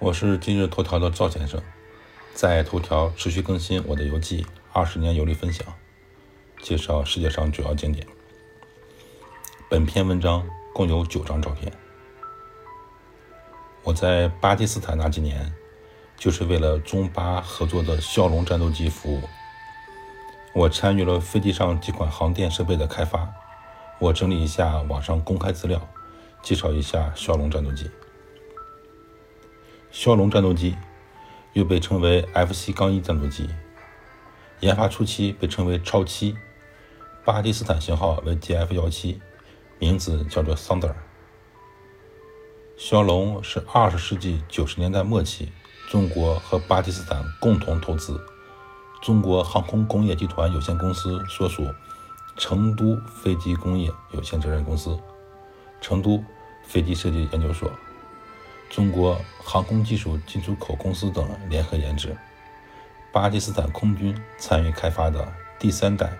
我是今日头条的赵先生，在头条持续更新我的游记，二十年游历分享，介绍世界上主要景点。本篇文章共有九张照片。我在巴基斯坦那几年，就是为了中巴合作的枭龙战斗机服务。我参与了飞机上几款航电设备的开发。我整理一下网上公开资料，介绍一下枭龙战斗机。枭龙战斗机又被称为 FC- 杠一战斗机，研发初期被称为超七，巴基斯坦型号为 GF 幺七，名字叫做 Thunder。枭龙是二十世纪九十年代末期中国和巴基斯坦共同投资，中国航空工业集团有限公司所属成都飞机工业有限责任公司、成都飞机设计研究所。中国航空技术进出口公司等联合研制，巴基斯坦空军参与开发的第三代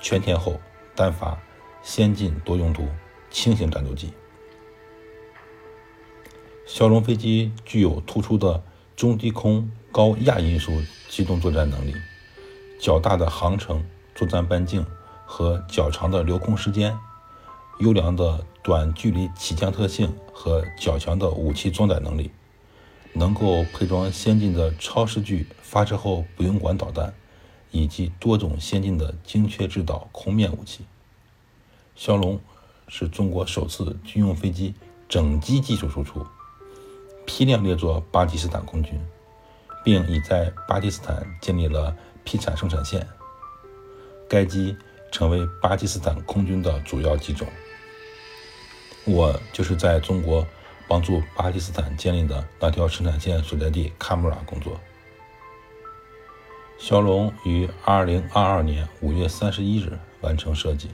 全天候单发先进多用途轻型战斗机。枭龙飞机具有突出的中低空高亚音速机动作战能力，较大的航程作战半径和较长的留空时间。优良的短距离起降特性和较强的武器装载能力，能够配装先进的超视距发射后不用管导弹，以及多种先进的精确制导空面武器。枭龙是中国首次军用飞机整机技术输出，批量列作巴基斯坦空军，并已在巴基斯坦建立了批产生产线。该机成为巴基斯坦空军的主要机种。我就是在中国帮助巴基斯坦建立的那条生产线所在地喀木尔工作。枭龙于2022年5月31日完成设计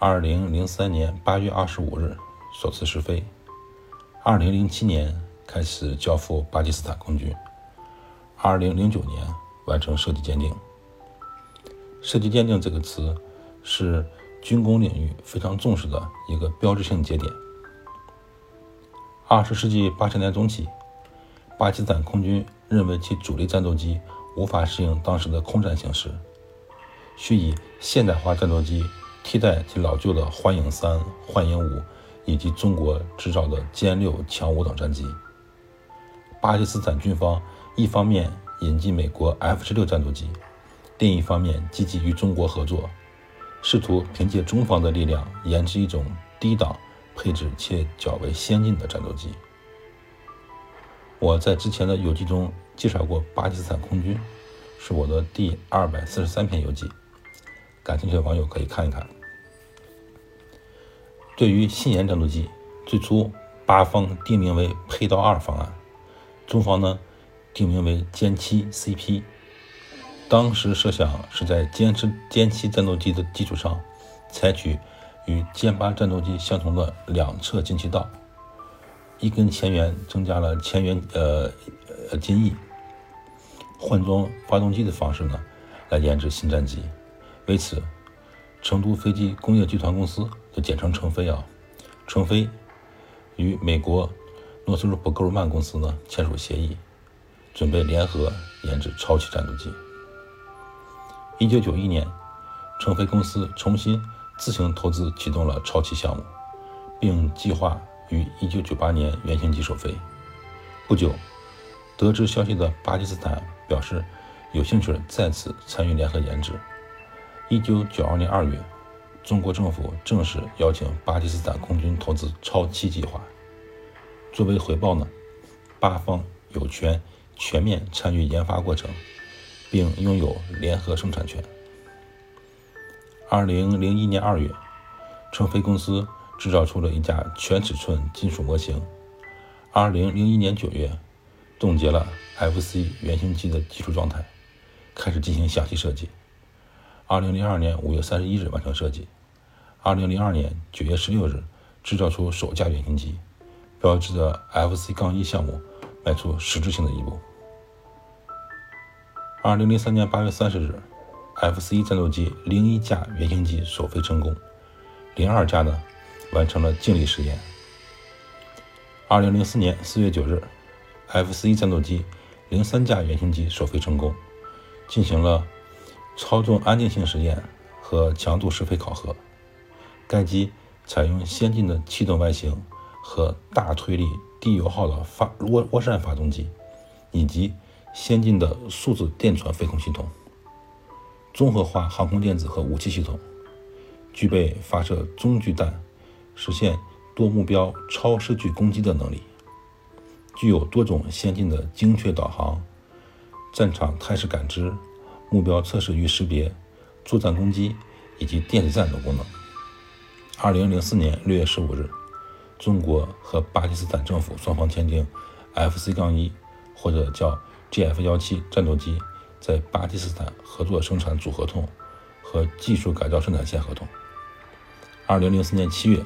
，2003年8月25日首次试飞，2007年开始交付巴基斯坦空军，2009年完成设计鉴定。设计鉴定这个词是。军工领域非常重视的一个标志性节点。二十世纪八十年中期，巴基斯坦空军认为其主力战斗机无法适应当时的空战形势，需以现代化战斗机替代其老旧的幻影三、幻影五以及中国制造的歼六、强五等战机。巴基斯坦军方一方面引进美国 F 十六战斗机，另一方面积极与中国合作。试图凭借中方的力量研制一种低档、配置且较为先进的战斗机。我在之前的游记中介绍过巴基斯坦空军，是我的第二百四十三篇游记，感兴趣的网友可以看一看。对于新研战斗机，最初巴方定名为“配刀二”方案，中方呢定名为“歼七 CP”。当时设想是在歼十、歼七战斗机的基础上，采取与歼八战斗机相同的两侧进气道，一根前缘增加了前缘呃呃襟翼，换装发动机的方式呢来研制新战机。为此，成都飞机工业集团公司就简称成飞啊，成飞与美国诺斯伯格鲁曼公司呢签署协议，准备联合研制超级战斗机。一九九一年，成飞公司重新自行投资启动了超七项目，并计划于一九九八年原型机首飞。不久，得知消息的巴基斯坦表示有兴趣再次参与联合研制。一九九二年二月，中国政府正式邀请巴基斯坦空军投资超七计划。作为回报呢，巴方有权全面参与研发过程。并拥有联合生产权。二零零一年二月，成飞公司制造出了一架全尺寸金属模型。二零零一年九月，冻结了 FC 原型机的技术状态，开始进行详细设计。二零零二年五月三十一日完成设计。二零零二年九月十六日，制造出首架原型机，标志着 FC- 杠一项目迈出实质性的一步。二零零三年八月三十日，F 四一战斗机零一架原型机首飞成功，零二架呢完成了静力试验。二零零四年四月九日 F 四一战斗机零三架原型机首飞成功，进行了操纵安定性实验和强度试飞考核。该机采用先进的气动外形和大推力、低油耗的发涡涡扇发动机，以及先进的数字电传飞控系统、综合化航空电子和武器系统，具备发射中距弹、实现多目标超视距攻击的能力。具有多种先进的精确导航、战场态势感知、目标测试与识别、作战攻击以及电子战等功能。二零零四年六月十五日，中国和巴基斯坦政府双方签订 FC 杠1或者叫 GF-17 战斗机在巴基斯坦合作生产组合同和技术改造生产线合同。二零零四年七月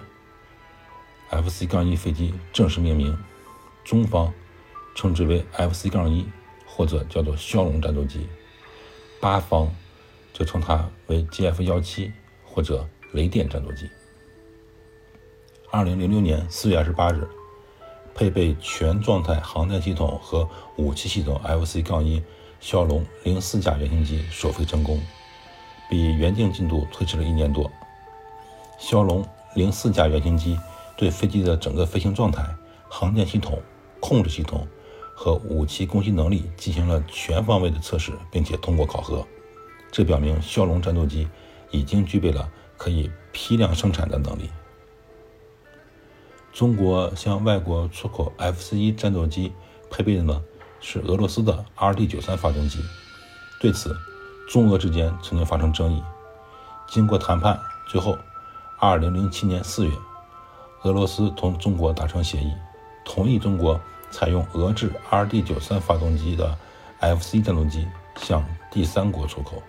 ，FC-1 飞机正式命名。中方称之为 FC-1，或者叫做枭龙战斗机；巴方则称它为 GF-17，或者雷电战斗机。二零零六年四月二十八日，配备全状态航天系统和武器系统 FC-1 枭龙零四架原型机首飞成功，比原定进度推迟了一年多。枭龙零四架原型机对飞机的整个飞行状态、航电系统。控制系统和武器攻击能力进行了全方位的测试，并且通过考核，这表明枭龙战斗机已经具备了可以批量生产的能力。中国向外国出口 F 四一战斗机配备的呢是俄罗斯的 RD 九三发动机，对此，中俄之间曾经发生争议。经过谈判，最后，二零零七年四月，俄罗斯同中国达成协议。同意中国采用俄制 RD-93 发动机的 FC 战斗机向第三国出口。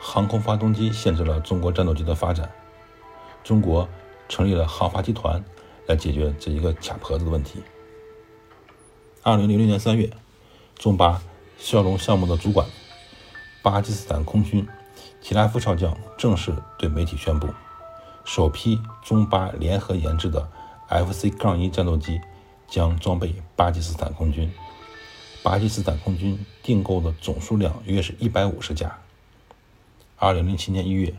航空发动机限制了中国战斗机的发展，中国成立了航发集团来解决这一个卡脖子的问题。二零零六年三月，中巴枭龙项目的主管巴基斯坦空军提拉夫少将正式对媒体宣布，首批中巴联合研制的。FC-1 战斗机将装备巴基斯坦空军。巴基斯坦空军订购的总数量约是一百五十架。二零零七年一月，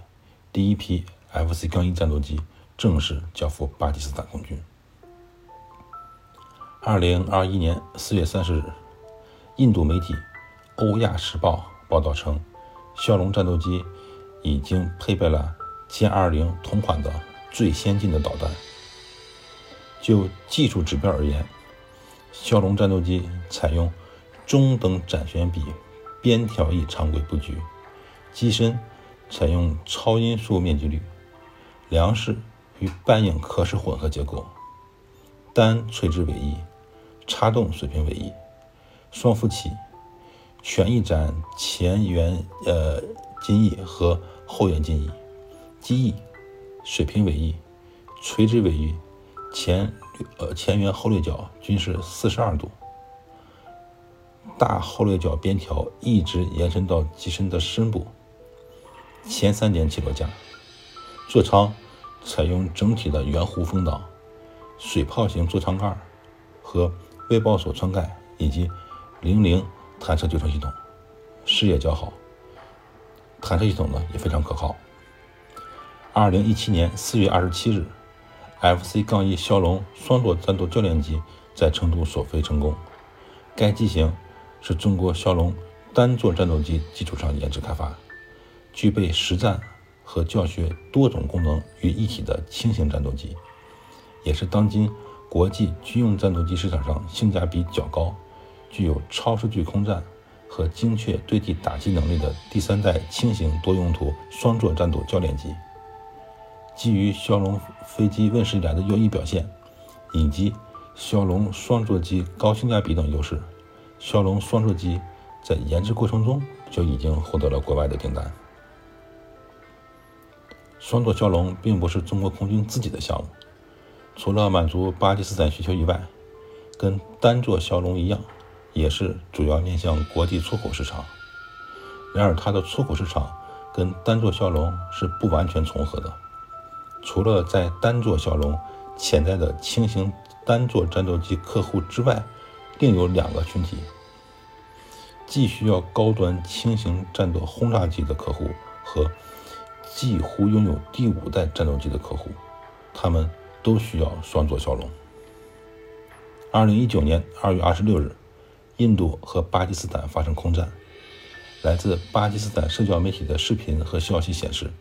第一批 FC-1 战斗机正式交付巴基斯坦空军。二零二一年四月三十日，印度媒体《欧亚时报》报道称，枭龙战斗机已经配备了歼二零同款的最先进的导弹。就技术指标而言，枭龙战斗机采用中等展旋比边条翼长轨布局，机身采用超音速面积率，梁式与半影壳式混合结构，单垂直尾翼，插动水平尾翼，双副起，全翼展前缘呃襟翼和后缘襟翼，机翼，水平尾翼，垂直尾翼。前呃前缘后掠角均是四十二度，大后掠角边条一直延伸到机身的深部。前三点起落架，座舱采用整体的圆弧风挡，水炮型座舱盖和微爆锁舱盖以及零零弹射救生系统，视野较好，弹射系统呢也非常可靠。二零一七年四月二十七日。FC-1 枭龙双座战斗教练机在成都首飞成功。该机型是中国枭龙单座战斗机基础上研制开发，具备实战和教学多种功能于一体的轻型战斗机，也是当今国际军用战斗机市场上性价比较高、具有超视距空战和精确对地打击能力的第三代轻型多用途双座战斗教练机。基于枭龙飞机问世以来的优异表现，以及枭龙双座机高性价比等优势，枭龙双座机在研制过程中就已经获得了国外的订单。双座枭龙并不是中国空军自己的项目，除了满足巴基斯坦需求以外，跟单座枭龙一样，也是主要面向国际出口市场。然而，它的出口市场跟单座枭龙是不完全重合的。除了在单座枭龙潜在的轻型单座战斗机客户之外，另有两个群体，既需要高端轻型战斗轰炸机的客户和几乎拥有第五代战斗机的客户，他们都需要双座枭龙。二零一九年二月二十六日，印度和巴基斯坦发生空战。来自巴基斯坦社交媒体的视频和消息显示，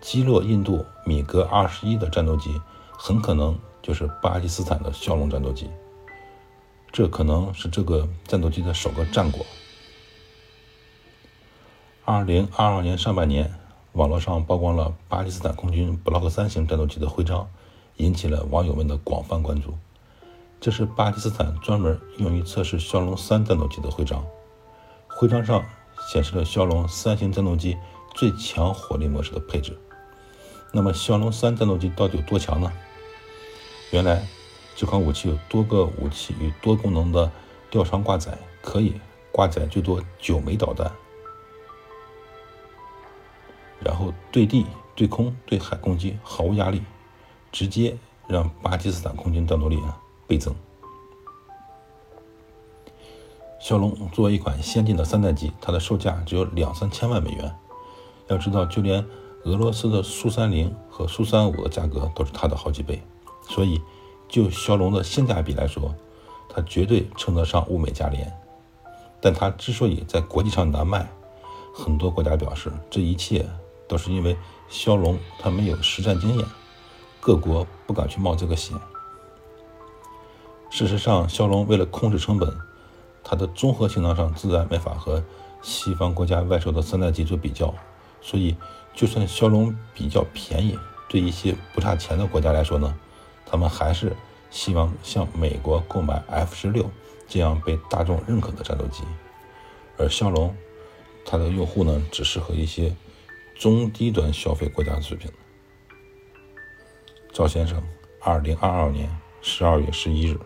击落印度米格二十一的战斗机很可能就是巴基斯坦的枭龙战斗机。这可能是这个战斗机的首个战果。二零二二年上半年，网络上曝光了巴基斯坦空军 Block 三型战斗机的徽章，引起了网友们的广泛关注。这是巴基斯坦专门用于测试枭龙三战斗机的徽章，徽章上显示了枭龙三型战斗机最强火力模式的配置。那么，枭龙三战斗机到底有多强呢？原来，这款武器有多个武器与多功能的吊床挂载，可以挂载最多九枚导弹，然后对地、对空、对海攻击毫无压力，直接让巴基斯坦空军战斗力啊！倍增。骁龙作为一款先进的三代机，它的售价只有两三千万美元。要知道，就连俄罗斯的苏三零和苏三五的价格都是它的好几倍。所以，就骁龙的性价比来说，它绝对称得上物美价廉。但它之所以在国际上难卖，很多国家表示，这一切都是因为骁龙它没有实战经验，各国不敢去冒这个险。事实上，骁龙为了控制成本，它的综合性能上自然没法和西方国家外售的三代机做比较。所以，就算骁龙比较便宜，对一些不差钱的国家来说呢，他们还是希望向美国购买 F 十六这样被大众认可的战斗机。而骁龙，它的用户呢，只适合一些中低端消费国家水平。赵先生，二零二二年十二月十一日。